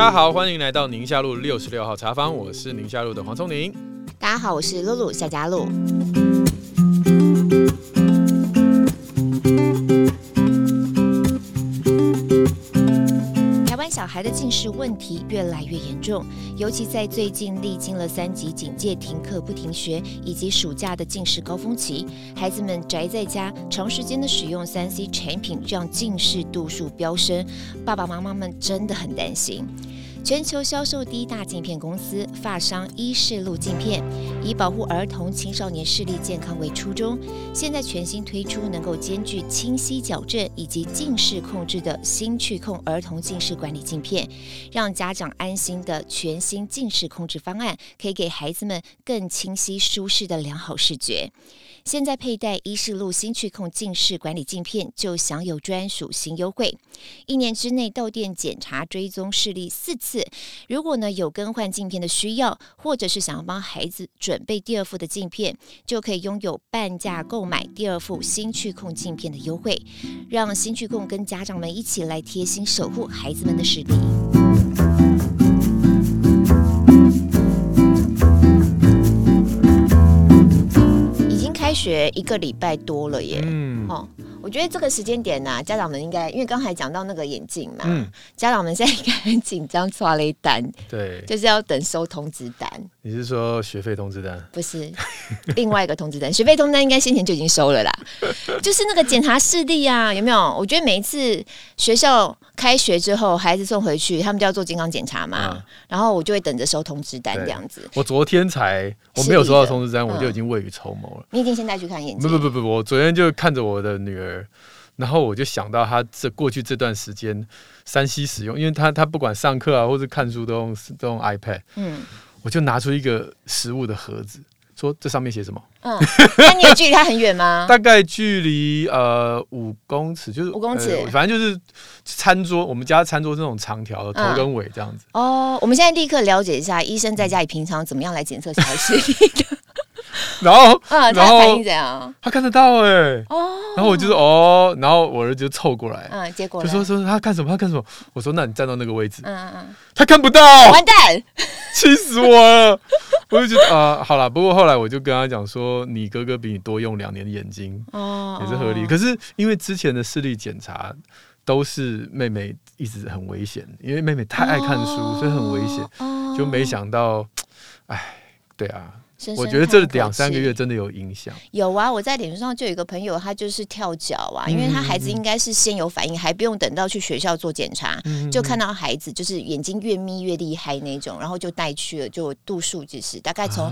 大家好，欢迎来到宁夏路六十六号茶坊，我是宁夏路的黄聪宁。大家好，我是露露夏佳露。台湾小孩的近视问题越来越严重，尤其在最近历经了三级警戒、停课不停学，以及暑假的近视高峰期，孩子们宅在家，长时间的使用三 C 产品，让近视度数飙升，爸爸妈妈们真的很担心。全球销售第一大镜片公司法商依视路镜片，以保护儿童青少年视力健康为初衷，现在全新推出能够兼具清晰矫正以及近视控制的新趣控儿童近视管理镜片，让家长安心的全新近视控制方案，可以给孩子们更清晰舒适的良好视觉。现在佩戴依视路新趣控近视管理镜片，就享有专属新优惠，一年之内到店检查追踪视力四次。如果呢有更换镜片的需要，或者是想要帮孩子准备第二副的镜片，就可以拥有半价购买第二副新趣控镜片的优惠，让新趣控跟家长们一起来贴心守护孩子们的视力。开学一个礼拜多了耶，嗯，哦，我觉得这个时间点呢、啊，家长们应该，因为刚才讲到那个眼镜嘛，嗯，家长们现在应该很紧张，抓了一单，对，就是要等收通知单。你是说学费通知单？不是，另外一个通知单，学费通知单应该先前就已经收了啦，就是那个检查视力啊，有没有？我觉得每一次学校开学之后，孩子送回去，他们就要做健康检查嘛，嗯、然后我就会等着收通知单这样子。我昨天才，我没有收到通知单，我就已经未雨绸缪了。你已经先带去看眼睛？不不不不，我昨天就看着我的女儿，然后我就想到她这过去这段时间三 C 使用，因为她她不管上课啊或者看书都用都用 iPad，嗯，我就拿出一个食物的盒子，说这上面写什么？嗯，那你有距离它很远吗？大概距离呃五公尺，就是五公尺，呃，反正就是餐桌，我们家餐桌这种长条的头跟尾这样子，嗯。哦，我们现在立刻了解一下医生在家里平常怎么样来检测小孩视力的。然后，嗯，然后他反应怎样？他看得到哎、欸，哦，然后我就说哦，然后我儿子就凑过来，嗯，结果就说说他看什么？他看什么？我说那你站到那个位置，嗯嗯嗯，他看不到，完蛋，气死我了！我就觉得啊、呃，好了，不过后来我就跟他讲说，你哥哥比你多用两年的眼睛，哦，也是合理。可是因为之前的视力检查都是妹妹一直很危险，因为妹妹太爱看书，哦、所以很危险，哦，就没想到，哎，对啊。我觉得这两三个月真的有影响。有啊，我在脸书上就有一个朋友，他就是跳脚啊，因为他孩子应该是先有反应，还不用等到去学校做检查，就看到孩子就是眼睛越眯越厉害那种，然后就带去了，就度数就是大概从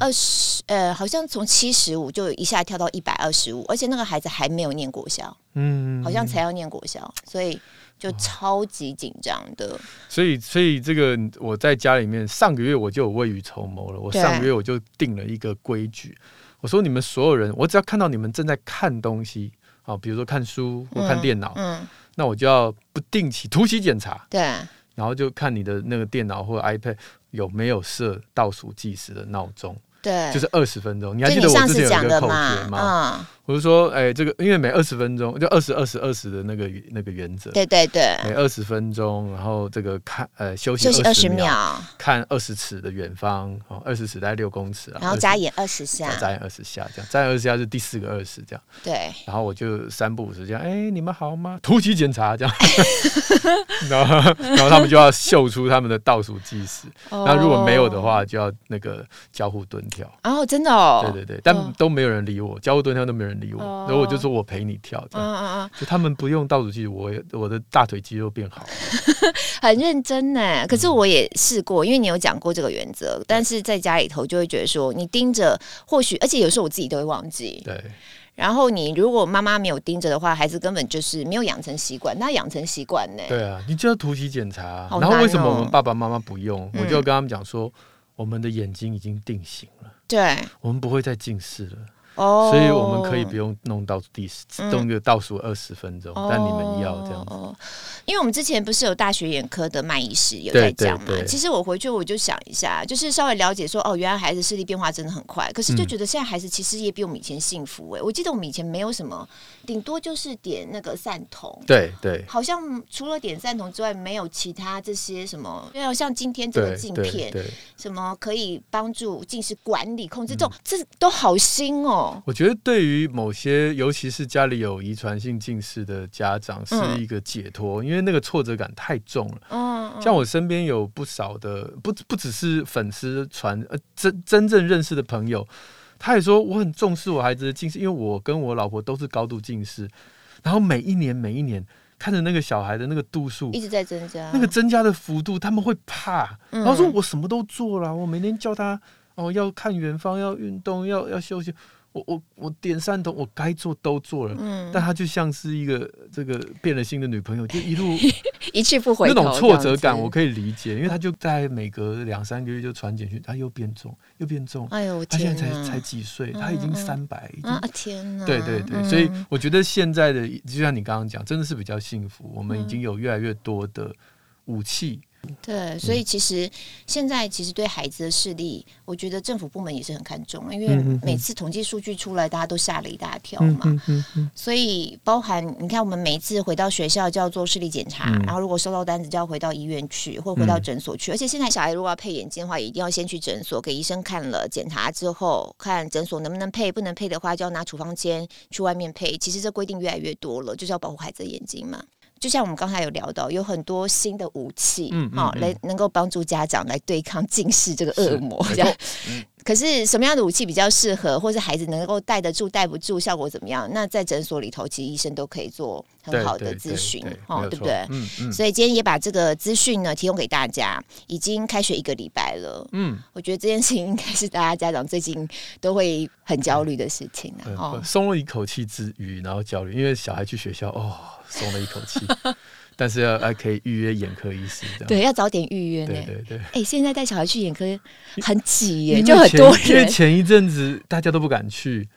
二十呃，好像从七十五就一下跳到一百二十五，而且那个孩子还没有念国小，嗯，好像才要念国小，所以。就超级紧张的，哦，所以所以这个我在家里面上个月我就有未雨绸缪了。我上个月我就定了一个规矩，我说你们所有人，我只要看到你们正在看东西，好，比如说看书或看电脑，嗯，嗯，那我就要不定期突击检查，对，然后就看你的那个电脑或 iPad 有没有设倒数计时的闹钟，对，就是二十分钟。你还记得我之前有一个口诀吗？我是说，哎、欸，这个因为每二十分钟就二十二十二十的那个那个原则，对对对，每二十分钟，然后这个看呃休息二十秒，看二十尺的远方，哦，二十尺大概六公尺啊，然后眨眼二十下，眨眼二十下，这样眨眼二十下是第四个二十这样，对，然后我就三步五时这样，哎、欸，你们好吗？突击检查这样，然后然后他们就要秀出他们的倒数计时，那如果没有的话，就要那个交互蹲跳，哦，真的哦，对对对，但都没有人理我，交互蹲跳都没有人理我，然后我就说我陪你跳，这样，嗯嗯嗯，就他们不用倒数计时，我我的大腿肌肉变好了，很认真呢。可是我也试过，因为你有讲过这个原则，但是在家里头就会觉得说，你盯着，或许而且有时候我自己都会忘记，对。然后你如果妈妈没有盯着的话，孩子根本就是没有养成习惯，那养成习惯呢？对啊，你就要突击检查。然后为什么我们爸爸妈妈不用？我就跟他们讲说，我们的眼睛已经定型了，对，我们不会再近视了。哦，所以我们可以不用弄到第十，弄个倒数二十分钟，但你们要这样子。因为我们之前不是有大学眼科的麦医师有在讲嘛？其实我回去我就想一下，就是稍微了解说，哦，原来孩子视力变化真的很快，可是就觉得现在孩子其实也比我们以前幸福哎、欸。我记得我们以前没有什么，顶多就是点那个散瞳，对对，好像除了点散瞳之外，没有其他这些什么，要像今天这个镜片，什么可以帮助近视管理控制，这种这都好新哦。我觉得对于某些，尤其是家里有遗传性近视的家长，是一个解脱，因为那个挫折感太重了。嗯，像我身边有不少的，不不只是粉丝传，呃，真真正认识的朋友，他也说我很重视我孩子的近视，因为我跟我老婆都是高度近视，然后每一年每一年看着那个小孩的那个度数一直在增加，那个增加的幅度，他们会怕，然后说我什么都做了，我每天叫他哦要看远方，要运动，要要休息。我我我点三头，我该做都做了，嗯，但他就像是一个这个变了心的女朋友，就一路 一去不回头，那种挫折感我可以理解，因为他就在每隔两三个月就传简讯，他又变重又变重，哎呦，他现在才才几岁，他已经三百，啊天哪，对对对，所以我觉得现在的就像你刚刚讲，真的是比较幸福，我们已经有越来越多的武器。对，所以其实现在其实对孩子的视力，我觉得政府部门也是很看重，因为每次统计数据出来，大家都吓了一大跳嘛。所以包含你看，我们每一次回到学校就要做视力检查，然后如果收到单子就要回到医院去，或回到诊所去。而且现在小孩如果要配眼镜的话，也一定要先去诊所给医生看了检查之后，看诊所能不能配，不能配的话就要拿处方箋去外面配。其实这规定越来越多了，就是要保护孩子的眼睛嘛。就像我们刚才有聊到，有很多新的武器，嗯，好、嗯，来能够帮助家长来对抗近视这个恶魔，这样。嗯可是什么样的武器比较适合，或是孩子能够带得住、带不住，效果怎么样？那在诊所里头，其实医生都可以做很好的咨询，哦，对不对？嗯嗯。所以今天也把这个资讯呢提供给大家。已经开学一个礼拜了，嗯，我觉得这件事情应该是大家家长最近都会很焦虑的事情啊。哦，松了一口气之余，然后焦虑，因为小孩去学校，哦，松了一口气。但是要还可以预约眼科医师，对，要早点预约呢。对对对。哎、欸，现在带小孩去眼科很挤耶，就很多人。因为前一阵子大家都不敢去，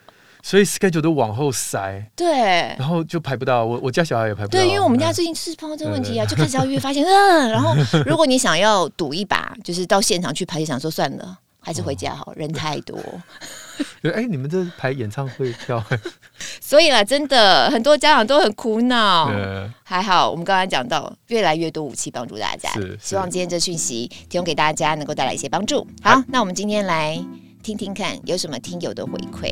所以 schedule 都往后塞。对。然后就排不到，我我家小孩也排不到。对，因为我们家最近是碰到这个问题啊，就开始要预约，发现嗯，然后如果你想要赌一把，就是到现场去排，想说算了，还是回家好，哦、人太多。哎、欸，你们这排演唱会票，所以啦，真的很多家长都很苦恼。还好，我们刚刚讲到越来越多武器帮助大家，希望今天这讯息提供给大家能够带来一些帮助。好，那我们今天来听听看有什么听友的回馈。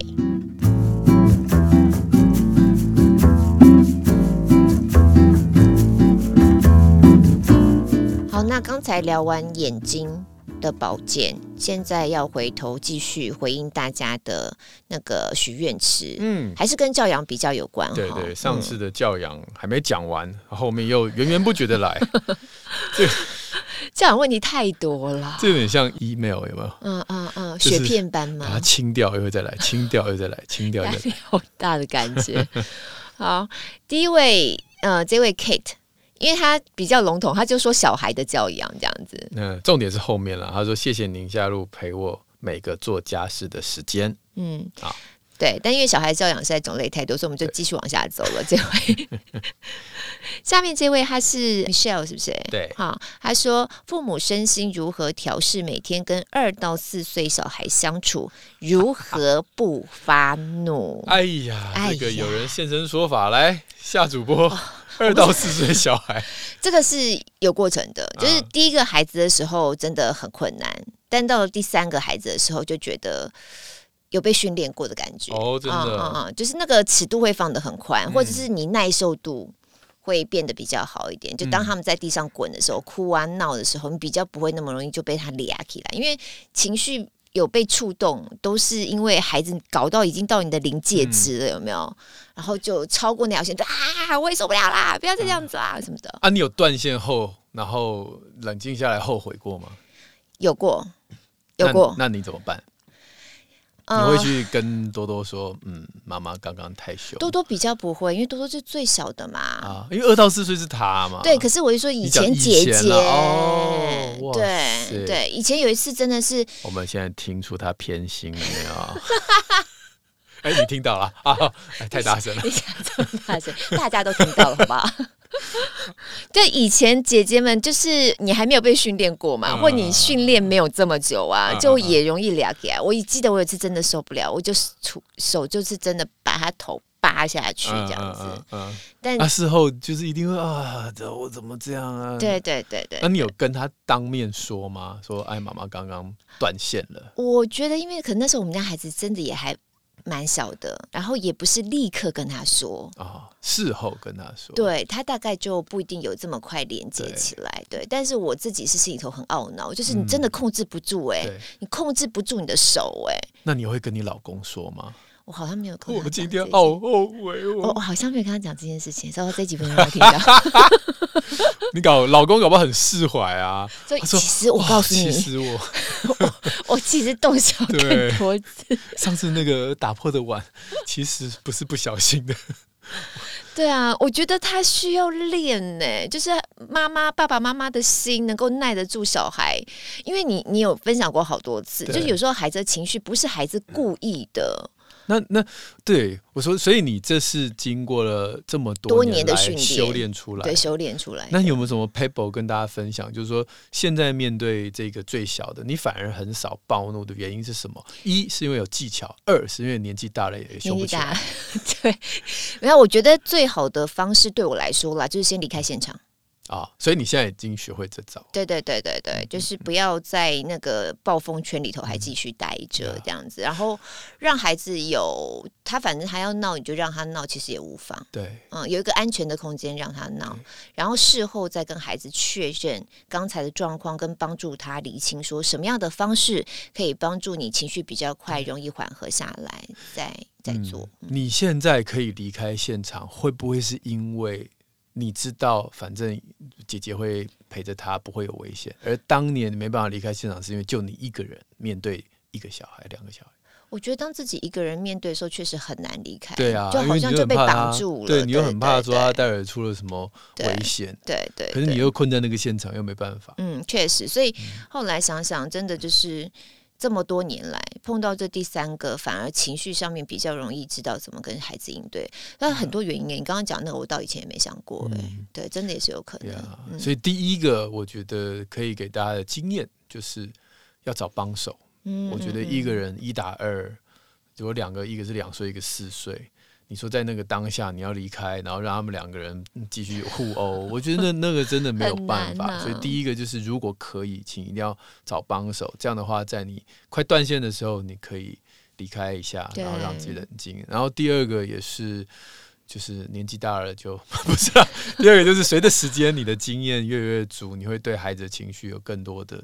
好，那刚才聊完眼睛。的保健，现在要回头继续回应大家的那个许愿池，嗯，还是跟教养比较有关。对对，上次的教养还没讲完，嗯、后面又源源不绝的来。这 教养问题太多了，这有点像 email 有没有？嗯嗯嗯，雪片般吗？把它清掉又会再来，清掉又再来，清掉又再来，好大的感觉。好，第一位，呃，这位 Kate。因为他比较笼统，他就说小孩的教养这样子。嗯，重点是后面了。他说：“谢谢您加入陪我每个做家事的时间。”嗯，好，对。但因为小孩教养实在种类太多，所以我们就继续往下走了。这位，下面这位他是 Michelle，是不是？对，好。他说：“父母身心如何调试？每天跟二到四岁小孩相处，如何不发怒？”哎呀，这个有人现身说法，来夏主播。哦二到四岁小孩，这个是有过程的。就是第一个孩子的时候真的很困难，啊、但到了第三个孩子的时候，就觉得有被训练过的感觉。哦，真的，嗯嗯，就是那个尺度会放的很宽，嗯、或者是你耐受度会变得比较好一点。就当他们在地上滚的时候，嗯、哭啊闹的时候，你比较不会那么容易就被他俩起来，因为情绪。有被触动，都是因为孩子搞到已经到你的临界值了，嗯、有没有？然后就超过那条线，就啊，我也受不了啦，不要再这样子啦，嗯、什么的。啊，你有断线后，然后冷静下来后悔过吗？有过，有过。那，那你怎么办？你会去跟多多说，嗯，妈妈刚刚太凶。多多比较不会，因为多多是最小的嘛。啊，因为二到四岁是他嘛。对，可是我就说以前姐姐，哦，对对，以前有一次真的是。我们现在听出他偏心了没有？哎，你听到了啊？太大声了！你讲这么大声，大家都听到了，好不好？对，以前姐姐们就是你还没有被训练过嘛，嗯、或你训练没有这么久啊，嗯、就也容易俩给啊。我记得我有一次真的受不了，我就出手就是真的把他头扒下去这样子。但那时候就是一定会啊，这我怎么这样啊？对对对对。那你有跟他当面说吗？说哎，妈妈刚刚断线了。我觉得，因为可能那时候我们家孩子真的也还。蛮小的，然后也不是立刻跟他说哦，事后跟他说，对他大概就不一定有这么快连接起来，对，对。但是我自己是心里头很懊恼，就是你真的控制不住哎、欸，嗯、你控制不住你的手哎、欸。那你会跟你老公说吗？我好像没有跟他。我今天好后悔，我我好像没有跟他讲这件事情，稍后这几分钟要听到。你搞老公搞不好很释怀啊？所以其实我告诉你，其实我我，我其实动手更多次。上次那个打破的碗，其实不是不小心的。对啊，我觉得他需要练呢，就是妈妈、爸爸妈妈的心能够耐得住小孩，因为你你有分享过好多次，就是有时候孩子的情绪不是孩子故意的。那那对我说，所以你这是经过了这么多年的训练修炼出来，对，修炼出来。那你有没有什么 paper 跟大家分享？就是说，现在面对这个最小的，你反而很少暴怒的原因是什么？一是因为有技巧，二是因为年纪大了也凶不起来。对，然后我觉得最好的方式对我来说啦，就是先离开现场。啊、哦，所以你现在已经学会这招。对对对对对，就是不要在那个暴风圈里头还继续待着这样子，嗯、然后让孩子有他反正他要闹，你就让他闹，其实也无妨。对，嗯，有一个安全的空间让他闹，然后事后再跟孩子确认刚才的状况，跟帮助他理清说什么样的方式可以帮助你情绪比较快，容易缓和下来，再再做。嗯、你现在可以离开现场，会不会是因为？你知道，反正姐姐会陪着他，不会有危险。而当年没办法离开现场，是因为就你一个人面对一个小孩、两个小孩。我觉得当自己一个人面对的时候，确实很难离开。对啊，就好像就被绑住了。对，你又很怕说他待会出了什么危险。对对，对。可是你又困在那个现场，又没办法。嗯，确实。所以后来想想，真的就是。这么多年来，碰到这第三个，反而情绪上面比较容易知道怎么跟孩子应对。那很多原因，你刚刚讲那个，我到以前也没想过。嗯、对，真的也是有可能。啊嗯、所以第一个，我觉得可以给大家的经验，就是要找帮手。嗯，我觉得一个人一打二，如果两个，一个是两岁，一个四岁。你说在那个当下你要离开，然后让他们两个人继续互殴，我觉得那那个真的没有办法。啊、所以第一个就是，如果可以，请一定要找帮手。这样的话，在你快断线的时候，你可以离开一下，然后让自己冷静。然后第二个也是，就是年纪大了就 不是了。第二个就是随着时间，你的经验越来越足，你会对孩子的情绪有更多的。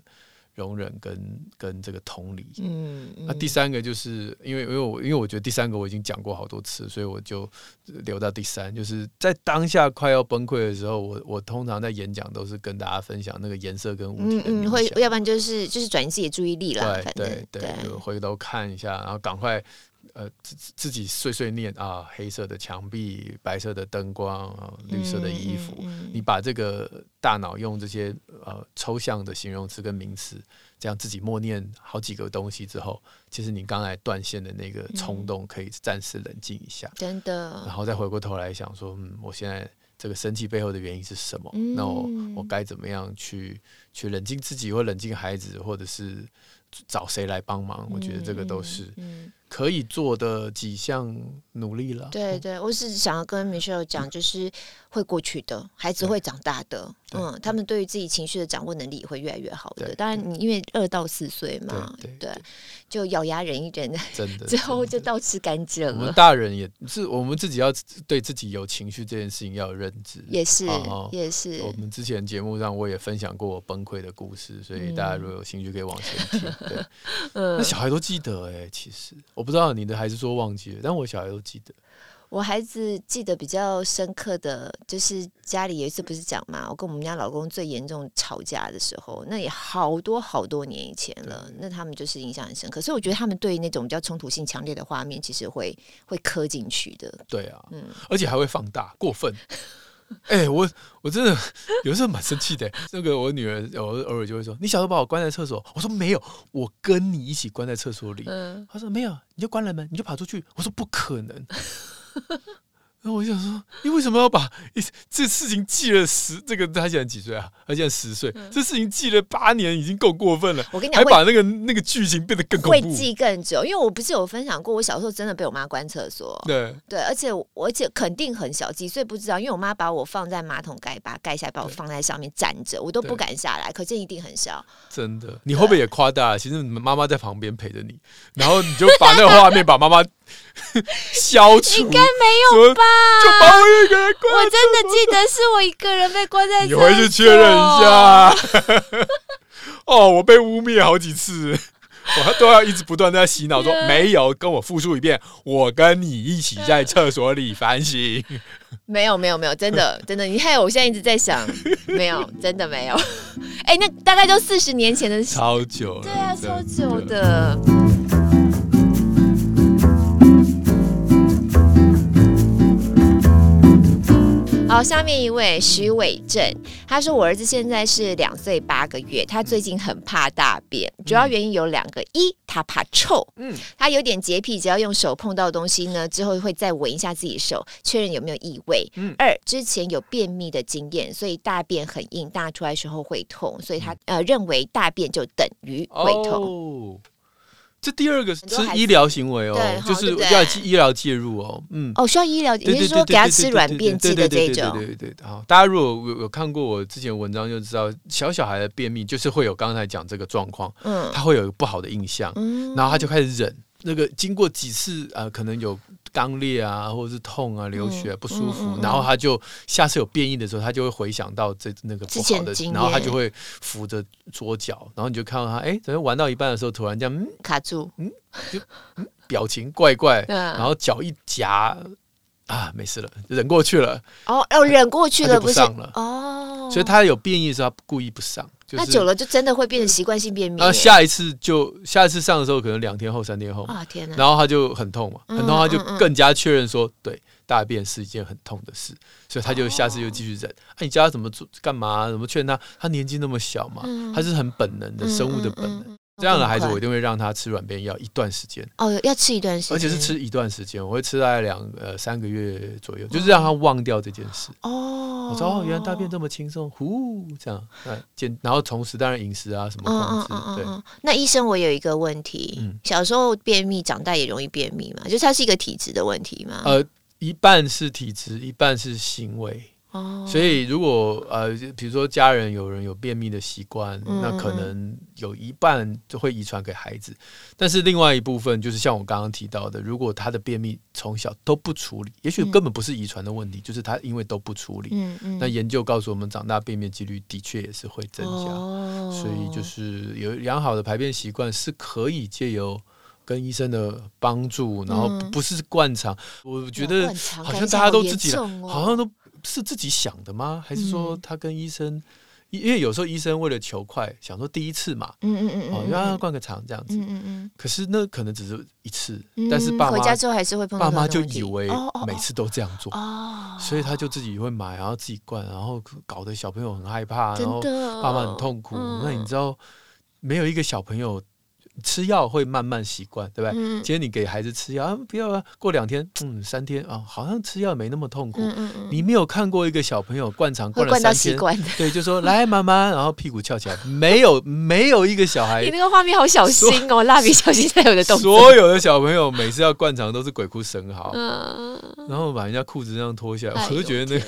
容忍跟跟这个同理，嗯，那、嗯。啊、第三个就是因为因为我因为我觉得第三个我已经讲过好多次，所以我就留到第三，就是在当下快要崩溃的时候，我我通常在演讲都是跟大家分享那个颜色跟物体的嗯，嗯会要不然就是就是转移自己的注意力了，对对对，回头看一下，然后赶快。呃，自自己碎碎念啊，黑色的墙壁，白色的灯光，啊，绿色的衣服，嗯嗯嗯、你把这个大脑用这些呃抽象的形容词跟名词，这样自己默念好几个东西之后，其实你刚才断线的那个冲动可以暂时冷静一下，真的、嗯，然后再回过头来想说，嗯，我现在这个生气背后的原因是什么？嗯、那我我该怎么样去去冷静自己，或冷静孩子，或者是找谁来帮忙？我觉得这个都是。可以做的几项努力了。对对，我是想要跟 Michelle 讲，就是会过去的，孩子会长大的。嗯，他们对于自己情绪的掌握能力也会越来越好的。当然，你因为二到四岁嘛，对，就咬牙忍一忍，真的，最后就倒吃甘蔗了。我们大人也是，我们自己要对自己有情绪这件事情要有认知。也是，也是。我们之前节目上我也分享过我崩溃的故事，所以大家如果有兴趣可以往前听。对，那小孩都记得哎，其实我不知道你的孩子说忘记了，但我小孩都记得。我孩子记得比较深刻的就是家里有一次不是讲嘛，我跟我们家老公最严重吵架的时候，那也好多好多年以前了。那他们就是印象很深刻，所以我觉得他们对于那种比较冲突性强烈的画面，其实会会刻进去的。对啊，嗯，而且还会放大，过分。哎、欸，我我真的有时候蛮生气的。那个我女儿偶偶尔就会说：“你小时候把我关在厕所。”我说：“没有，我跟你一起关在厕所里。”嗯，她说：“没有，你就关了门，你就跑出去。”我说：“不可能。” 然后我就想说，你为什么要把一这事情记了十？这个他现在几岁啊？他现在十岁。嗯、这事情记了八年，已经够过分了。我跟你讲，还把那个那个剧情变得更会记更久。因为我不是有分享过，我小时候真的被我妈关厕所。对对，而且而且肯定很小，几岁不知道。因为我妈把我放在马桶盖，把它盖下来，把我放在上面站着，我都不敢下来。可见一定很小。真的，你会不会也夸大？其实妈妈在旁边陪着你，然后你就把那个画面把妈妈。消除应该没有吧？就把我一个人关。我真的记得是我一个人被关在。你回去确认一下。哦，我被污蔑好几次，我都要一直不断在洗脑说没有，跟我复述一遍。我跟你一起在厕所里反省。没有，没有，没有，真的，真的。你看，我现在一直在想，没有，真的没有。哎，那大概就四十年前的事，超久了。对啊，超久的。好，下面一位徐伟正，他说：“我儿子现在是两岁八个月，他最近很怕大便，主要原因有两个：一，他怕臭，嗯，他有点洁癖，只要用手碰到东西呢，之后会再闻一下自己手，确认有没有异味。嗯，二，之前有便秘的经验，所以大便很硬，大出来时候会痛，所以他呃认为大便就等于会痛。哦”这第二个是医疗行为哦，就是要医疗介入哦，嗯，哦，需要医疗，你是说给他吃软便剂的这种？对对对，好，大家如果有有看过我之前文章，就知道小小孩的便秘就是会有刚才讲这个状况，嗯，他会有不好的印象，嗯，然后他就开始忍，那个经过几次呃，可能有。肛裂啊，或者是痛啊、流血、啊、不舒服，然后他就下次有变异的时候，他就会回想到这那个不好的，然后他就会扶着桌脚，然后你就看到他，哎，怎么玩到一半的时候，突然这样、嗯、卡住，嗯，就、嗯、表情怪怪，然后脚一夹，啊，没事了，忍过去了。哦，要忍过去了，不上了。哦，所以他有便意的时候，他故意不上。就是、那久了就真的会变成习惯性便秘。然后下一次就下一次上的时候，可能两天后、三天后啊天哪！然后他就很痛嘛，很痛，他就更加确认说，对，大便是一件很痛的事，所以他就下次又继续忍。哎、哦，啊、你教他怎么做？干嘛？怎么劝他？他年纪那么小嘛，嗯、他是很本能的生物的本能。这样的孩子，我一定会让他吃软便药一段时间。哦，要吃一段时间，而且是吃一段时间，我会吃大概两呃三个月左右，就是让他忘掉这件事。哦，我说哦，原来大便这么轻松，呼，这样，减，然后同时当然饮食啊什么控制。对，那医生，我有一个问题，小时候便秘，长大也容易便秘嘛？就是它是一个体质的问题吗？呃，一半是体质，一半是行为。所以，如果呃，比如说家人有人有便秘的习惯，嗯、那可能有一半就会遗传给孩子。但是另外一部分，就是像我刚刚提到的，如果他的便秘从小都不处理，也许根本不是遗传的问题，嗯、就是他因为都不处理。嗯嗯、那研究告诉我们，长大便秘几率的确也是会增加。哦、所以，就是有良好的排便习惯是可以借由跟医生的帮助，然后不是灌肠。嗯、我觉得好像大家都自己来，哦、好像都。是自己想的吗？还是说他跟医生？因为有时候医生为了求快，想说第一次嘛，嗯嗯嗯，哦，让他灌个肠这样子，嗯嗯，可是那可能只是一次，但是爸妈回家之后还是会碰到，爸妈就以为每次都这样做，所以他就自己会买，然后自己灌，然后搞得小朋友很害怕，然后爸妈很痛苦。那你知道，没有一个小朋友。吃药会慢慢习惯，对不对？嗯、今天你给孩子吃药啊，不要啊，过两天，嗯，三天啊，好像吃药没那么痛苦。嗯嗯嗯，你没有看过一个小朋友灌肠灌了三天，对，就说来妈妈，然后屁股翘起来，没有，没有一个小孩。你那个画面好小心哦，蜡笔小新才有的动作。所有的小朋友每次要灌肠都是鬼哭神嚎，嗯、然后把人家裤子这样脱下来，我就觉得那个，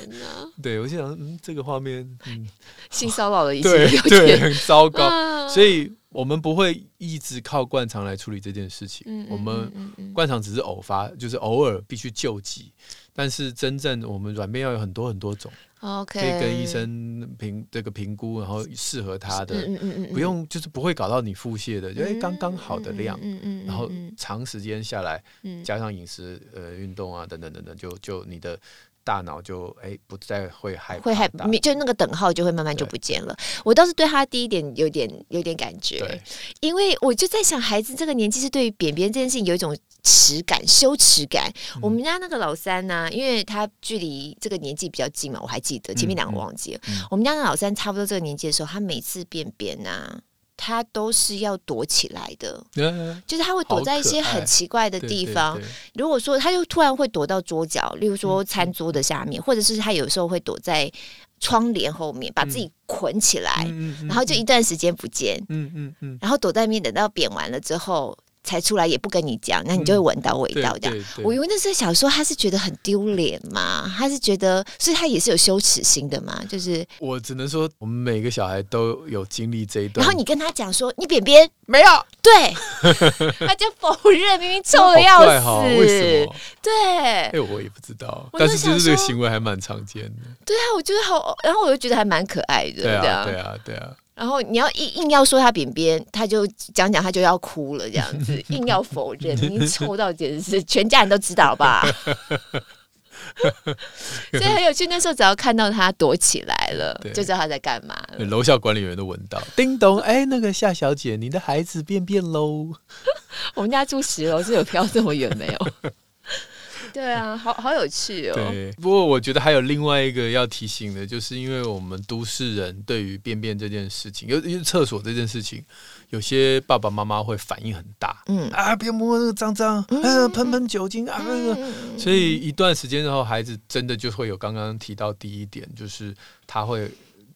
对我就想，嗯，这个画面，嗯，性骚扰的一对对，很糟糕，嗯、所以。我们不会一直靠灌肠来处理这件事情。嗯嗯嗯嗯，我们灌肠只是偶发，就是偶尔必须救急。但是真正我们软便要有很多很多种，OK，可以跟医生评这个评估，然后适合他的，嗯嗯嗯，不用就是不会搞到你腹泻的，就哎刚刚好的量，嗯嗯，然后长时间下来，加上饮食呃运动啊等等等等，就就你的。大脑就哎不再会害怕，会害就那个等号就会慢慢就不见了。我倒是对他第一点有点有点感觉，对因为我就在想，孩子这个年纪是对于便便这件事情有一种耻感、羞耻感。嗯、我们家那个老三呢、啊，因为他距离这个年纪比较近嘛，我还记得前面两个忘记了。嗯嗯、我们家那老三差不多这个年纪的时候，他每次便便呐、啊。他都是要躲起来的，嗯、就是他会躲在一些很奇怪的地方。对。对对，如果说他就突然会躲到桌角，例如说餐桌的下面，嗯、或者是他有时候会躲在窗帘后面，把自己捆起来，嗯、然后就一段时间不见，嗯嗯嗯，然后躲在那边，等到扁完了之后。才出来也不跟你讲，那你就会闻到味道这样。我以为那时候小时候他是觉得很丢脸嘛，他是觉得，所以他也是有羞耻心的嘛。就是我只能说，我们每个小孩都有经历这一段。然后你跟他讲说你扁扁没有，对，他就否认，明明臭的要死，为什么？对，哎，我也不知道，但是就是这个行为还蛮常见的。对啊，我觉得好，然后我就觉得还蛮可爱的。对啊，对啊，对啊。然后你要硬硬要说他扁扁，他就讲讲他就要哭了，这样子 硬要否认，你臭到简直是全家人都知道吧？所以很有趣。那时候只要看到他躲起来了，就知道他在干嘛。楼下管理员都闻到，叮咚，哎，那个夏小姐，你的孩子便便喽。我们家住十楼，是有飘这么远没有？对啊，好好有趣哦。对，不过我觉得还有另外一个要提醒的，就是因为我们都市人对于便便这件事情，尤其是厕所这件事情，有些爸爸妈妈会反应很大。嗯啊，别摸那个脏脏，嗯、喷喷酒精啊，那个。所以一段时间之后，孩子真的就会有刚刚提到第一点，就是他会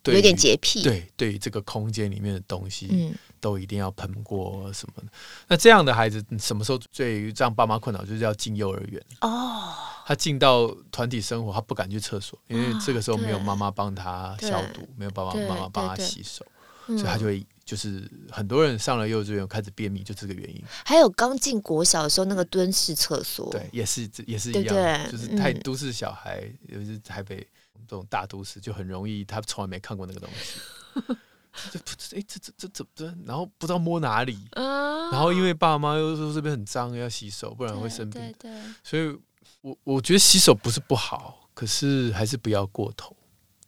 有点洁癖。对，对于这个空间里面的东西。嗯都一定要喷过什么的？那这样的孩子什么时候最让爸妈困扰？就是要进幼儿园哦。他进到团体生活，他不敢去厕所，因为这个时候没有妈妈帮他消毒，没有爸爸妈妈帮他洗手，所以他就会就是很多人上了幼稚园开始便秘，就这个原因。还有刚进国小的时候那个蹲式厕所，对，也是也是一样，就是太都市小孩，尤其是台北这种大都市，就很容易他从来没看过那个东西。就哎，这这这怎么这？然后不知道摸哪里，然后因为爸妈又说这边很脏，要洗手，不然会生病。对，所以我我觉得洗手不是不好，可是还是不要过头。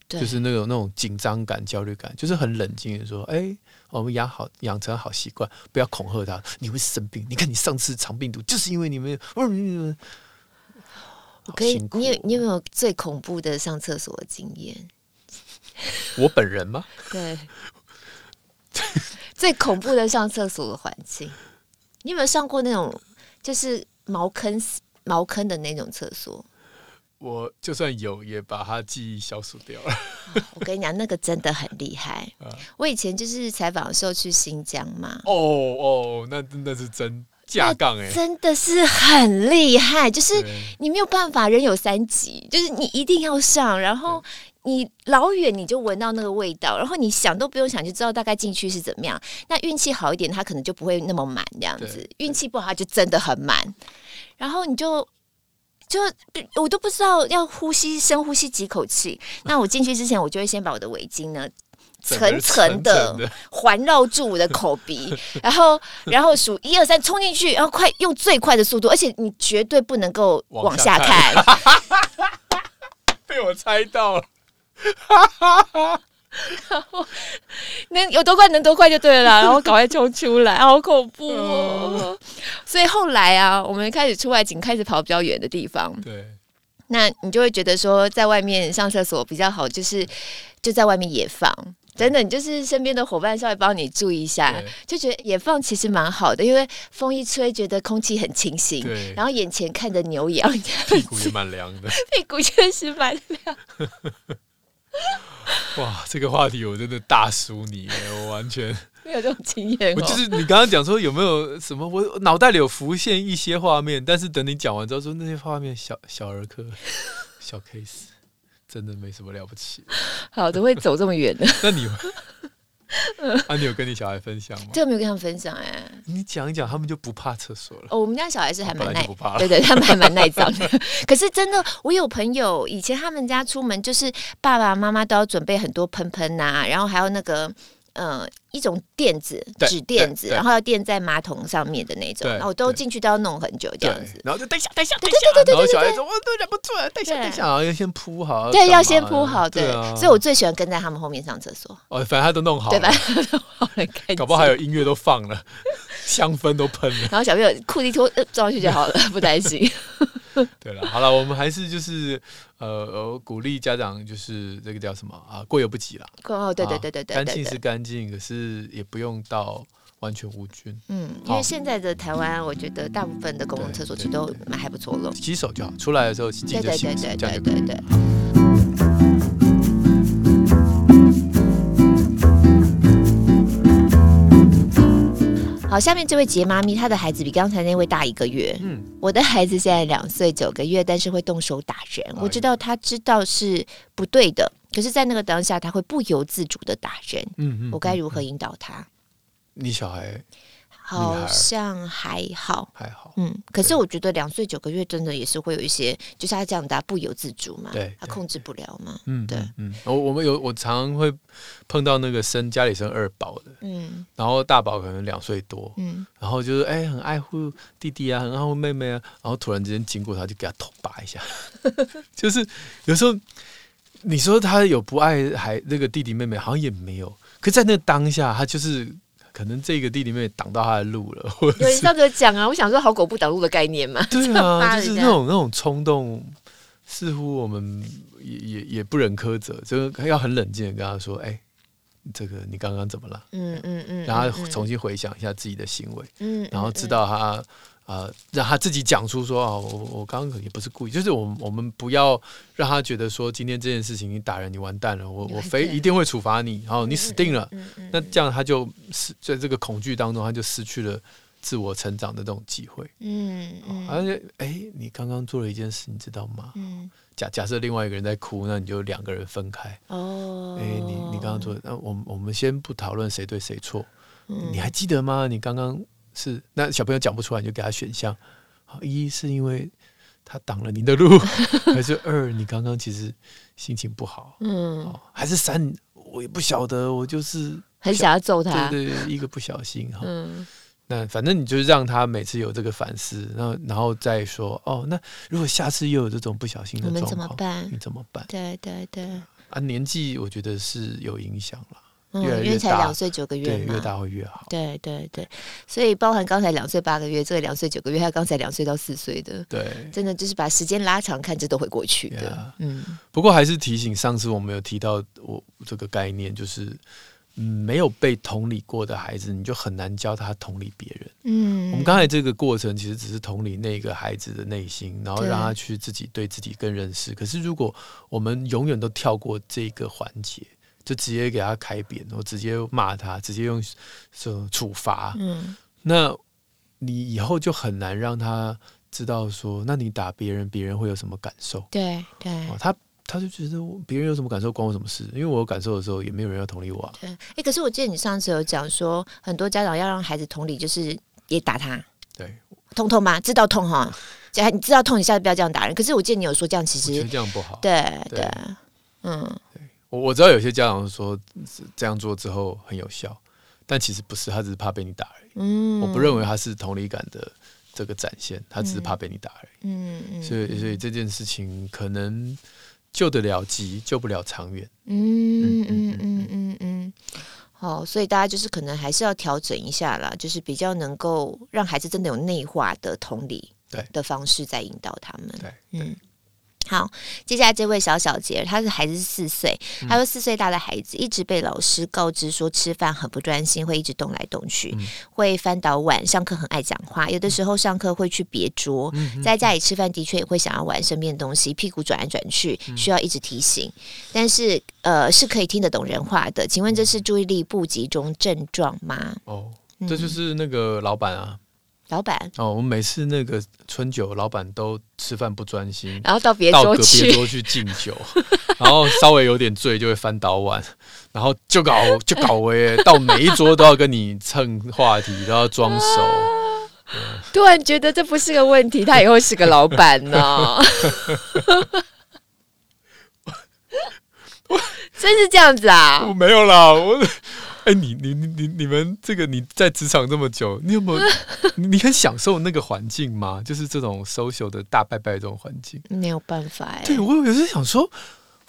就是那种那种紧张感、焦虑感，就是很冷静的说：“哎，我们养好养成好习惯，不要恐吓他，你会生病。你看你上次肠病毒，就是因为你们。”我可以，你有你有没有最恐怖的上厕所的经验？我本人吗？对，最恐怖的上厕所的环境，你有没有上过那种就是茅坑茅坑的那种厕所？我就算有，也把它记忆消除掉了。我跟你讲，那个真的很厉害。啊、我以前就是采访的时候去新疆嘛。哦哦，那真的是真架杠哎，真的是很厉害。就是你没有办法，人有三急，就是你一定要上，然后。你老远你就闻到那个味道，然后你想都不用想就知道大概进去是怎么样。那运气好一点，它可能就不会那么满这样子；运气不好，它就真的很满。然后你就就我都不知道要呼吸，深呼吸几口气。那我进去之前，我就会先把我的围巾呢层层的环绕住我的口鼻，然后然后数一二三冲进去，然后快用最快的速度，而且你绝对不能够往下看。下 被我猜到了。哈哈哈，然后能有多快能多快就对了，然后赶快冲出来，好恐怖哦！所以后来啊，我们开始出外景，开始跑比较远的地方。对，那你就会觉得说，在外面上厕所比较好，就是就在外面野放。真的，你就是身边的伙伴稍微帮你注意一下，就觉得野放其实蛮好的，因为风一吹，觉得空气很清新。对，然后眼前看着牛羊，屁股也蛮凉的，屁股确实蛮凉。哇，这个话题我真的大输你，我完全没有这种经验。我就是你刚刚讲说有没有什么，我脑袋里有浮现一些画面，但是等你讲完之后说那些画面小小儿科、小 case，真的没什么了不起。好，怎么会走这么远的？那你。啊，你有跟你小孩分享吗？这个没有跟他们分享哎、欸。你讲一讲，他们就不怕厕所了。哦，我们家小孩是还蛮耐，对，对对，他们还蛮耐脏的。可是真的，我有朋友以前他们家出门就是爸爸妈妈都要准备很多喷喷呐，然后还有那个。呃，一种垫子，纸垫子，然后要垫在马桶上面的那种，然后我都进去都要弄很久这样子，然后就等一下，等一下，等一下，对对对对对，然后小孩说我都忍不住了，等一下，等一下，要先铺好，对，要先铺好，对，所以我最喜欢跟在他们后面上厕所。哦，反正他都弄好，对吧？搞不好还有音乐都放了，香氛都喷了，然后小朋友裤子一脱，装上去就好了，不担心。对了，好了，我们还是就是呃鼓励家长，就是这个叫什么啊？过犹不及了。哦，对对对对对，干净是干净，可是也不用到完全无菌。嗯，因为现在的台湾，我觉得大部分的公共厕所其实都蛮还不错了。洗手就好，出来的时候记得洗手，对对对对对。对对对。好，下面这位杰妈咪，她的孩子比刚才那位大一个月。嗯，我的孩子现在两岁九个月，但是会动手打人。哎、我知道他知道是不对的，可是，在那个当下，他会不由自主的打人。嗯嗯，我该如何引导他？你小孩？好像还好，还好，嗯，可是我觉得两岁九个月真的也是会有一些，就是他这样，他不由自主嘛，对，他控制不了嘛，嗯，对，嗯，我我们有，我常常会碰到那个生家里生二宝的，嗯，然后大宝可能两岁多，嗯，然后就是哎、欸，很爱护弟弟啊，很爱护妹妹啊，然后突然之间经过他，就给他头拔一下，就是有时候你说他有不爱还那个弟弟妹妹，好像也没有，可在那个当下，他就是。可能这个弟弟妹妹挡到他的路了，或者有你上次讲啊，我想说好狗不挡路的概念嘛。对啊，就是那种那种冲动，似乎我们也也也不忍苛责，就是要很冷静的跟他说：“哎、欸，这个你刚刚怎么了？”嗯嗯嗯，然后重新回想一下自己的行为，嗯，然后知道他。呃，让他自己讲出说啊，我我刚刚也不是故意，就是我们我们不要让他觉得说今天这件事情你打人你完蛋了，我我非一定会处罚你，然后你死定了。那这样他就失在这个恐惧当中，他就失去了自我成长的这种机会。嗯嗯，而且哎，你刚刚做了一件事，你知道吗？嗯，假假设另外一个人在哭，那你就两个人分开。哦，哎，你你刚刚做，那我们我们先不讨论谁对谁错。你还记得吗？你刚刚。是，那小朋友讲不出来，你就给他选项。好，一是因为他挡了你的路，还是二你刚刚其实心情不好，嗯，还是三我也不晓得，我就是很想要揍他，对对，一个不小心哈。嗯，那反正你就是让他每次有这个反思，然后然后再说哦，那如果下次又有这种不小心的状况，你怎么办？你怎么办？对对对，啊，年纪我觉得是有影响了。嗯，因为才两岁九个月嘛，对，越大会越好。对对对，所以包含刚才两岁八个月，这个两岁九个月，还有刚才两岁到四岁的，对，真的就是把时间拉长看，这都会过去的。Yeah. 嗯，不过还是提醒，上次我们有提到我这个概念，就是嗯，没有被同理过的孩子，你就很难教他同理别人。嗯，我们刚才这个过程其实只是同理那个孩子的内心，然后让他去自己对自己更认识。可是如果我们永远都跳过这个环节。就直接给他开扁，我直接骂他，直接用这种处罚。嗯，那你以后就很难让他知道说，那你打别人，别人会有什么感受？对对，哦，他他就觉得别人有什么感受关我什么事？因为我有感受的时候，也没有人要同理我啊。对，哎、欸，可是我记得你上次有讲说，很多家长要让孩子同理，就是也打他。对，痛痛吗？知道痛哈？你知道痛，你下次不要这样打人。可是我记得你有说这样其实这样不好。对对，对，嗯。我我知道有些家长说这样做之后很有效，但其实不是，他只是怕被你打而已。嗯，我不认为他是同理感的这个展现，他只是怕被你打而已。嗯嗯，所以所以这件事情可能救得了急，救不了长远。嗯嗯嗯嗯嗯嗯。好，所以大家就是可能还是要调整一下啦，就是比较能够让孩子真的有内化的同理对的方式在引导他们。对，嗯。好，接下来这位小小杰，他的孩子是四岁，他说四岁大的孩子一直被老师告知说吃饭很不专心，会一直动来动去，嗯、会翻倒碗，上课很爱讲话，有的时候上课会去别桌，嗯、在家里吃饭的确也会想要玩身边的东西，屁股转来转去，需要一直提醒，但是呃是可以听得懂人话的，请问这是注意力不集中症状吗？哦，这就是那个老板啊。老板哦，我们每次那个春酒，老板都吃饭不专心，然后到别桌去，别桌去敬酒，然后稍微有点醉就会翻倒碗，然后就搞 就搞为到每一桌都要跟你蹭话题，都要装熟。啊、突然觉得这不是个问题，他以后是个老板呢。真是这样子啊？我没有啦，我。哎、欸，你你你你你们这个你在职场这么久，你有没有 你很享受那个环境吗？就是这种 social 的大拜拜这种环境，没有办法哎。对，我有时想说，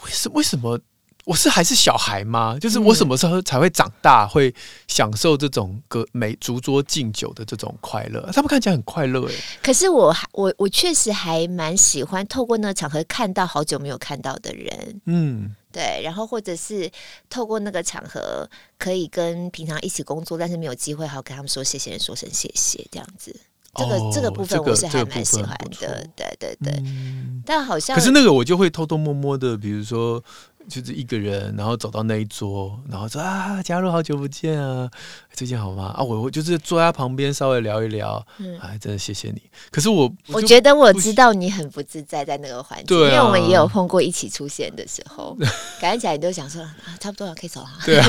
为什为什么我是还是小孩吗？就是我什么时候才会长大，会享受这种隔每逐桌敬酒的这种快乐？他们看起来很快乐哎。可是我我我确实还蛮喜欢透过那个场合看到好久没有看到的人，嗯，对，然后或者是透过那个场合可以跟平常一起工作但是没有机会好跟他们说谢谢，说声谢谢这样子。这个、哦、这个部分我是还蛮喜欢的，对对对。嗯、但好像可是那个我就会偷偷摸摸的，比如说。就是一个人，然后走到那一桌，然后说啊，嘉入好久不见啊，最近好吗？啊，我我就是坐在他旁边稍微聊一聊，嗯，哎，真的谢谢你。可是我我觉得我知道你很不自在在那个环境，啊、因为我们也有碰过一起出现的时候，感觉起来你都想说啊，差不多了，可以走了。对啊，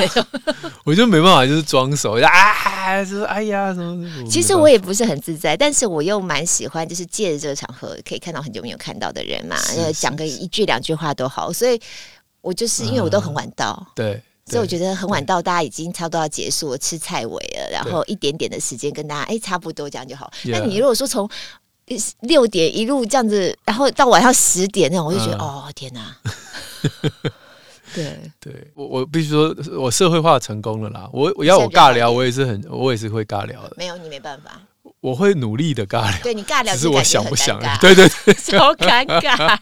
我就没办法，就是装熟啊，就是哎呀什么什么。其实我也不是很自在，但是我又蛮喜欢，就是借着这个场合可以看到很久没有看到的人嘛，讲个一句两句话都好，所以。我就是因为我都很晚到，嗯、对，所以我觉得很晚到，大家已经差不多要结束了，吃菜尾了，然后一点点的时间跟大家哎差不多这样就好。那你如果说从六点一路这样子，然后到晚上十点那种，我就觉得、嗯、哦天哪！对对，我我必须说，我社会化成功了啦。我我要我尬聊，我也是很我也是会尬聊的。没有你没办法，我会努力的尬聊。对你尬聊，只是我想不想？对对对，超尴尬。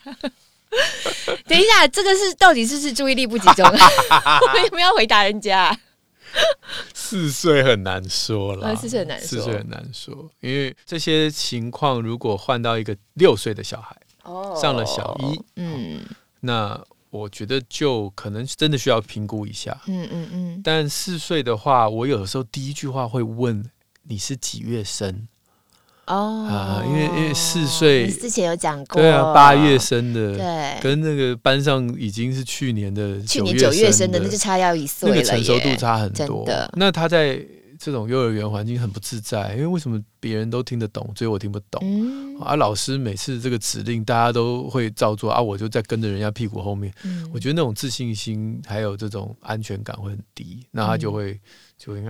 等一下，这个是到底是不是注意力不集中？我们有没有要回答人家？四岁很难说了，四岁很难说，四岁很难说，因为这些情况如果换到一个六岁的小孩，哦，上了小一，嗯，那我觉得就可能真的需要评估一下，嗯嗯嗯。但四岁的话，我有的时候第一句话会问：你是几月生？哦啊，因为因为四岁之前有讲过，对啊，八月生的，对，跟那个班上已经是去年的去年九月生的，那就差要一岁了，那个成熟度差很多。那他在这种幼儿园环境很不自在，因为为什么别人都听得懂，只有我听不懂？嗯、啊，老师每次这个指令大家都会照做啊，我就在跟着人家屁股后面。嗯、我觉得那种自信心还有这种安全感会很低，那他就会。嗯就会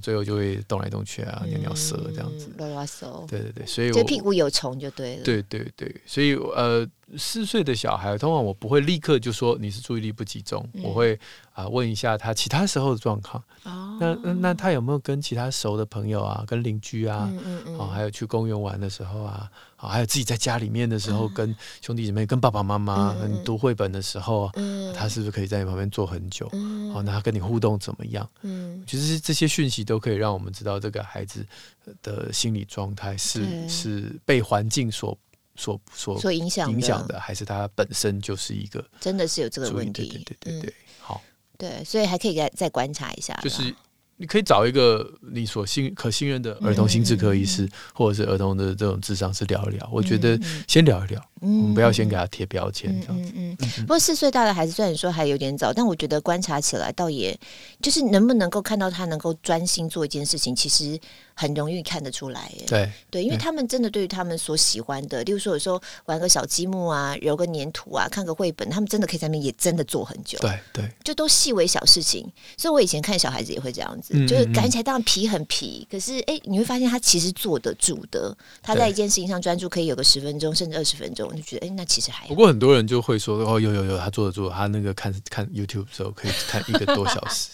最后就会动来动去啊，尿尿色这样子，拉拉手。对对对，所以我就屁股有虫就对了。对对对，所以呃，四岁的小孩，通常我不会立刻就说你是注意力不集中，嗯、我会啊、呃、问一下他其他时候的状况。哦，那那那他有没有跟其他熟的朋友啊，跟邻居啊，嗯嗯嗯，还有去公园玩的时候啊。还有自己在家里面的时候，跟兄弟姐妹、跟爸爸妈妈、跟读绘本的时候，他是不是可以在你旁边坐很久？哦，那他跟你互动怎么样？嗯，其实这些讯息都可以让我们知道这个孩子的心理状态是是被环境所所所所影响影响的，还是他本身就是一个真的是有这个问题？对对对对，好，对，所以还可以再再观察一下，就是。你可以找一个你所信可信任的儿童心智科医师，或者是儿童的这种智商师聊一聊。我觉得先聊一聊，我们不要先给他贴标签这样子。嗯嗯。不过四岁大的孩子虽然说还有点早，但我觉得观察起来倒也就是能不能够看到他能够专心做一件事情，其实。很容易看得出来，对对，因为他们真的对于他们所喜欢的，例如说有时候玩个小积木啊，揉个粘土啊，看个绘本，他们真的可以在那边也真的做很久，对对，就都细微小事情。所以我以前看小孩子也会这样子，就是感觉起来当然皮很皮，可是哎，你会发现他其实坐得住的，他在一件事情上专注可以有个十分钟甚至二十分钟，我就觉得哎，那其实还。不过很多人就会说哦，有有有，他坐得住，他那个看看 YouTube 的时候可以看一个多小时。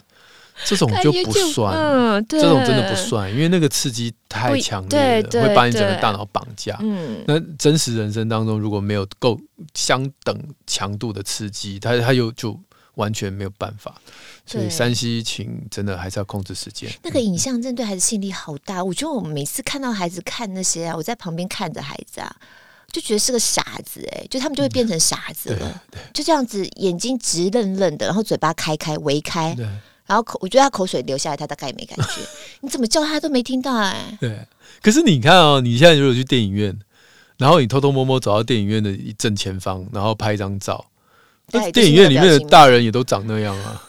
这种就不算，嗯、这种真的不算，因为那个刺激太强烈了，会把你整个大脑绑架。嗯，那真实人生当中如果没有够相等强度的刺激，他他又就完全没有办法。所以山西请真的还是要控制时间。那个影像真的对孩子吸引力好大，我觉得我每次看到孩子看那些啊，我在旁边看着孩子啊，就觉得是个傻子哎、欸，就他们就会变成傻子了，嗯、就这样子眼睛直愣愣的，然后嘴巴开开微开。对然后口，我觉得他口水流下来，他大概也没感觉。你怎么叫他都没听到哎。对，可是你看哦，你现在如果去电影院，然后你偷偷摸摸走到电影院的一正前方，然后拍一张照，电影院里面的大人也都长那样啊，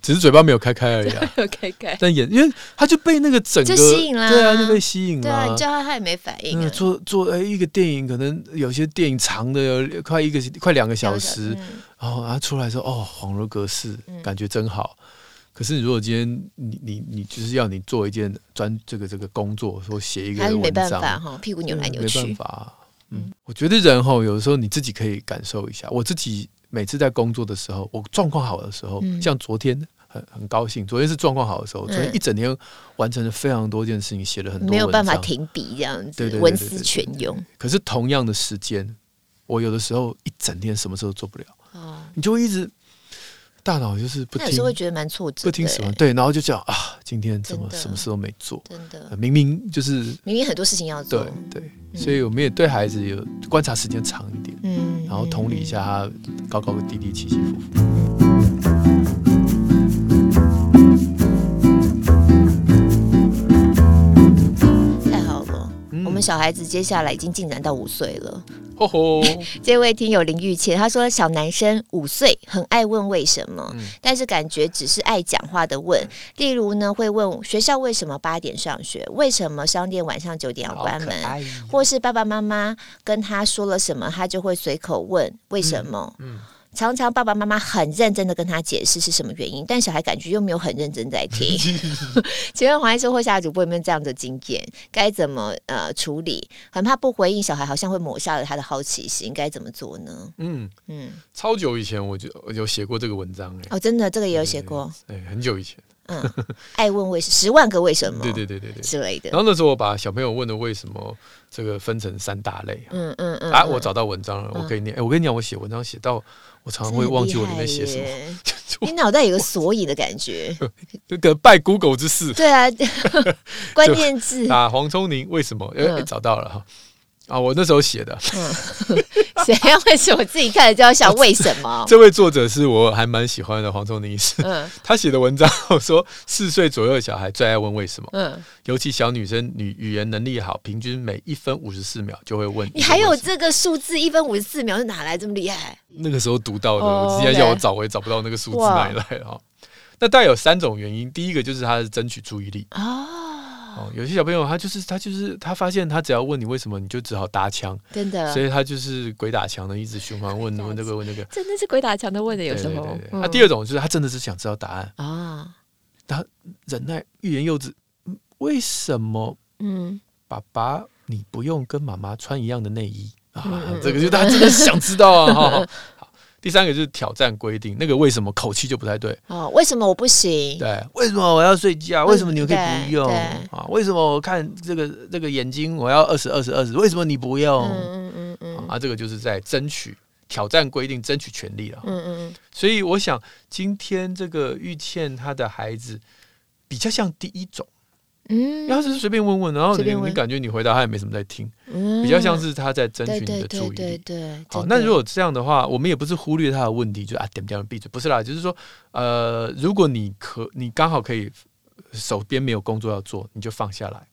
只是嘴巴没有开开而已啊。没有开开，但眼因为他就被那个整个吸引了，对啊，就被吸引了。对啊，你叫他他也没反应。做做哎，一个电影可能有些电影长的有快一个快两个小时，然后他出来说哦，恍如隔世，感觉真好。可是，如果今天你你你就是要你做一件专这个这个工作，说写一个文章，没办法哈，屁股扭来扭去，没办法。嗯，我觉得人哈，有的时候你自己可以感受一下。我自己每次在工作的时候，我状况好的时候，嗯、像昨天很很高兴，昨天是状况好的时候，昨天一整天完成了非常多件事情，写了很多，没有办法停笔这样子，对对，文思泉涌。可是同样的时间，我有的时候一整天什么事都做不了，哦、你就会一直。大脑就是不听，有时候会觉得蛮挫折，不听什么对，然后就讲啊，今天怎么什么事都没做，真的，明明就是明明很多事情要做，对对，所以我们也对孩子有观察时间长一点，嗯，然后同理一下他高高低低起起伏伏。小孩子接下来已经进展到五岁了。吼吼，这位听友林玉倩，他说小男生五岁，很爱问为什么，嗯、但是感觉只是爱讲话的问。例如呢，会问学校为什么八点上学，为什么商店晚上九点要关门，或是爸爸妈妈跟他说了什么，他就会随口问为什么。嗯。嗯常常爸爸妈妈很认真的跟他解释是什么原因，但小孩感觉又没有很认真在听。请问黄医师或下主播有没有这样的经验？该怎么呃处理？很怕不回应小孩，好像会抹杀了他的好奇心，该怎么做呢？嗯嗯，超久以前我就有写过这个文章哎、欸。哦，真的，这个也有写过。对，很久以前。嗯，爱问为什十万个为什么？对对对对对之类的。然后那时候我把小朋友问的为什么这个分成三大类。嗯嗯嗯。啊，我找到文章了，我可以念。哎，我跟你讲，我写文章写到。我常常会忘记我里面写什么，你脑袋有个所以的感觉，这个拜 Google 之事。对啊，关键字啊，黄聪宁为什么？哎，找到了哈。啊，我那时候写的。嗯，谁要为什么自己看了就要想为什么？这位作者是我还蛮喜欢的黄聪宁医师。嗯，他写的文章说，四岁左右的小孩最爱问为什么。嗯，尤其小女生，女语言能力好，平均每一分五十四秒就会问。你还有这个数字一分五十四秒是哪来这么厉害？那个时候读到的，我直接叫我找，我也找不到那个数字哪里来了。那大概有三种原因，第一个就是他是争取注意力啊。哦，有些小朋友他就是他就是他发现他只要问你为什么，你就只好搭腔，真的，所以他就是鬼打墙的，一直循环问问这个问那个，真的是鬼打墙的问的，有时候。那第二种就是他真的是想知道答案啊，他忍耐欲言又止，为什么？嗯，爸爸你不用跟妈妈穿一样的内衣啊？这个就是他真的是想知道啊，哈。第三个就是挑战规定，那个为什么口气就不太对哦？为什么我不行？对，为什么我要睡觉？为什么你们可以不用啊？为什么我看这个这个眼睛我要二十二十二十？为什么你不用？嗯嗯嗯啊，这个就是在争取挑战规定，争取权利了。嗯嗯，所以我想今天这个玉倩她的孩子比较像第一种。嗯，要是随便问问，然后你你感觉你回答他也没什么在听，嗯，比较像是他在争取你的注意力。对对，好，那如果这样的话，我们也不是忽略他的问题，就啊点点闭嘴，不是啦，就是说，呃，如果你可你刚好可以手边没有工作要做，你就放下来，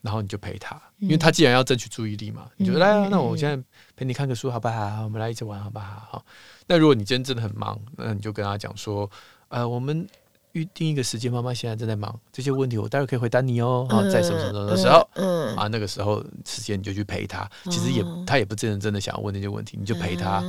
然后你就陪他，因为他既然要争取注意力嘛，你就来啊，那我现在陪你看个书好不好？我们来一起玩好不好？好，那如果你今天真的很忙，那你就跟他讲说，呃，我们。预定一个时间，妈妈现在正在忙，这些问题我待会可以回答你哦。啊，在什么什么的时候，嗯，啊，那个时候时间你就去陪他。其实也他也不真的真的想要问那些问题，你就陪他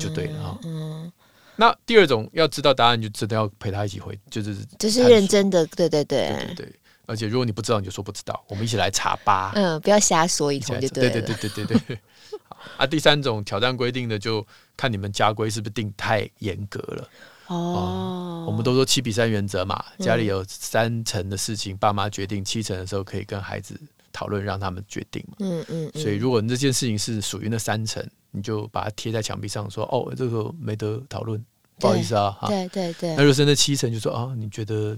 就对了哈。嗯，那第二种要知道答案，就真的要陪他一起回，就是这是认真的，对对对对对。而且如果你不知道，你就说不知道，我们一起来查吧。嗯，不要瞎说一通就对了。对对对对对对。啊，第三种挑战规定的，就看你们家规是不是定太严格了。哦，我们都说七比三原则嘛，家里有三成的事情，爸妈决定，七成的时候可以跟孩子讨论，让他们决定嘛。嗯嗯。所以如果那件事情是属于那三成，你就把它贴在墙壁上，说哦，这个没得讨论，不好意思啊。对对对。那如果是那七成，就说啊，你觉得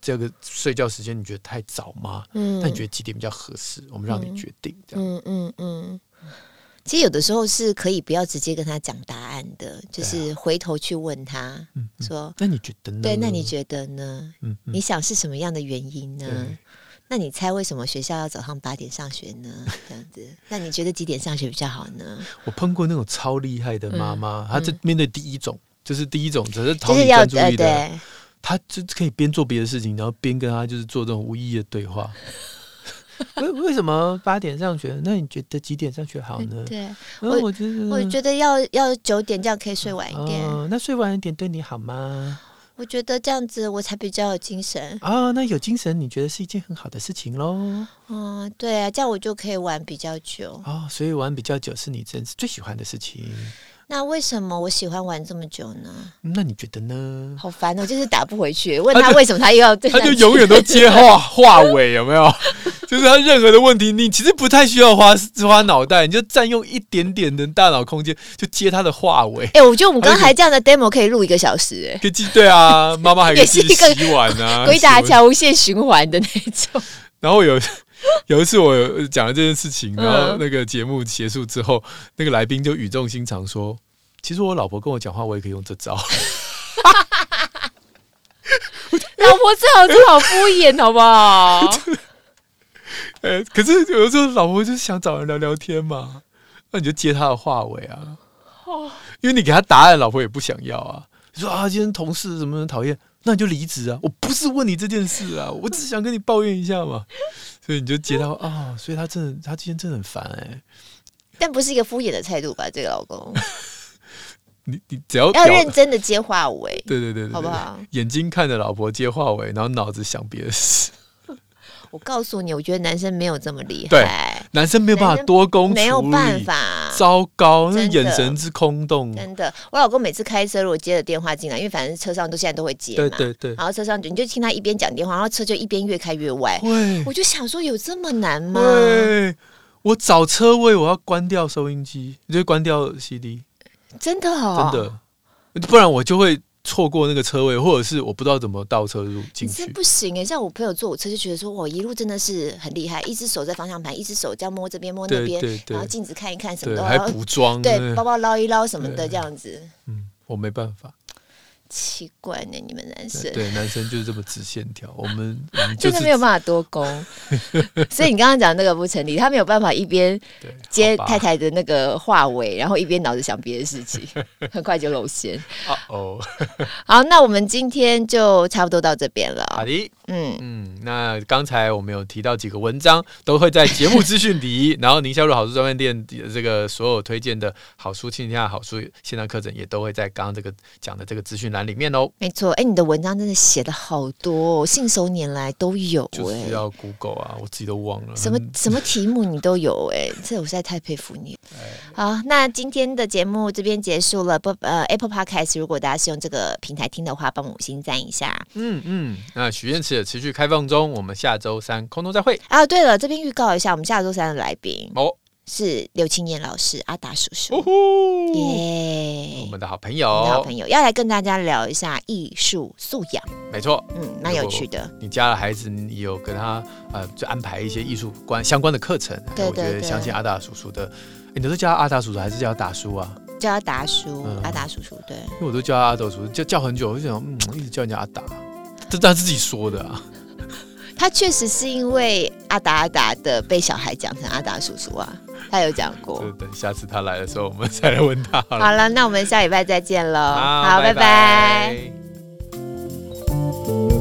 这个睡觉时间你觉得太早吗？嗯。那你觉得几点比较合适？我们让你决定。这样。嗯嗯嗯。其实有的时候是可以不要直接跟他讲答案的，就是回头去问他说：“那你觉得呢？”对，那你觉得呢？嗯，你想是什么样的原因呢？那你猜为什么学校要早上八点上学呢？这样子，那你觉得几点上学比较好呢？我碰过那种超厉害的妈妈，她这面对第一种，就是第一种只是逃避专注力的，她就可以边做别的事情，然后边跟她就是做这种无意义的对话。为为什么八点上学？那你觉得几点上学好呢？对，我我觉得我觉得要要九点，这样可以睡晚一点。哦，那睡晚一点对你好吗？我觉得这样子我才比较有精神。哦，那有精神，你觉得是一件很好的事情喽。嗯，对啊，这样我就可以玩比较久。哦，所以玩比较久是你真最喜欢的事情。那为什么我喜欢玩这么久呢？那你觉得呢？好烦哦，就是打不回去。问他为什么他又要对，他就永远都接话话尾，有没有？就是他任何的问题，你其实不太需要花花脑袋，你就占用一点点的大脑空间，就接他的话尾。哎、欸，我觉得我们刚才这样的 demo 可以录一个小时，哎，可以记对啊，妈妈还可以洗碗啊，鬼打墙无限循环的那种。然后有 有一次我讲了这件事情，然后那个节目结束之后，那个来宾就语重心长说：“其实我老婆跟我讲话，我也可以用这招。”老婆最好最好敷衍，好不好？哎，可是有的时候老婆就是想找人聊聊天嘛，那你就接她的话尾啊。因为你给她答案，老婆也不想要啊。你说啊，今天同事怎么讨厌？那你就离职啊！我不是问你这件事啊，我只是想跟你抱怨一下嘛。所以你就接到啊，所以他真的，他今天真的很烦哎、欸。但不是一个敷衍的态度吧？这个老公，你你只要要认真的接话尾，对对对，对，好不好？眼睛看着老婆接话尾，然后脑子想别的事。我告诉你，我觉得男生没有这么厉害。对，男生没有办法多攻，没有办法。糟糕，那眼神之空洞。真的，我老公每次开车，如果接了电话进来，因为反正车上都现在都会接嘛。对对对。然后车上你就听他一边讲电话，然后车就一边越开越歪。对。我就想说，有这么难吗？对。我找车位，我要关掉收音机，你就关掉 CD。真的哦。真的，不然我就会。错过那个车位，或者是我不知道怎么倒车入进去，不行哎！像我朋友坐我车就觉得说，我一路真的是很厉害，一只手在方向盘，一只手这样摸这边摸那边，然后镜子看一看什么的，还补妆，对，包包捞一捞什么的这样子。嗯，我没办法。奇怪呢，你们男生。对男生就是这么直线条，我们 就是没有办法多攻，所以你刚刚讲那个不成立，他没有办法一边接太太的那个话尾，然后一边脑子想别的事情，很快就露馅。哦，好，那我们今天就差不多到这边了。好的，嗯。嗯，那刚才我们有提到几个文章，都会在节目资讯里，然后宁夏路好书专卖店的这个所有推荐的好书、亲子天下好书线上课程，也都会在刚刚这个讲的这个资讯栏里面哦，没错，哎，你的文章真的写的好多，哦信手拈来都有，哎，就是要 Google 啊，我自己都忘了，什么什么题目你都有，哎，这我实在太佩服你。好，那今天的节目这边结束了，不呃，Apple Podcast，如果大家是用这个平台听的话，帮我五星赞一下。嗯嗯，那许愿池也持续开放中，我们下周三空中再会。啊，对了，这边预告一下，我们下周三的来宾哦。是刘青燕老师，阿达叔叔，耶！我们的好朋友，好朋友要来跟大家聊一下艺术素养。没错，嗯，蛮有趣的。你家的孩子，你有跟他呃，就安排一些艺术关相关的课程。对，我觉得相信阿达叔叔的，你都是叫阿达叔叔还是叫达叔啊？叫他达叔，阿达叔叔。对，因为我都叫他阿达叔叔，叫叫很久，我就想，嗯，一直叫人家阿达，这是他自己说的啊。他确实是因为阿达阿达的被小孩讲成阿达叔叔啊。他有讲过，就等下次他来的时候，我们再来问他好了。好了，那我们下礼拜再见喽。好，拜拜。拜拜。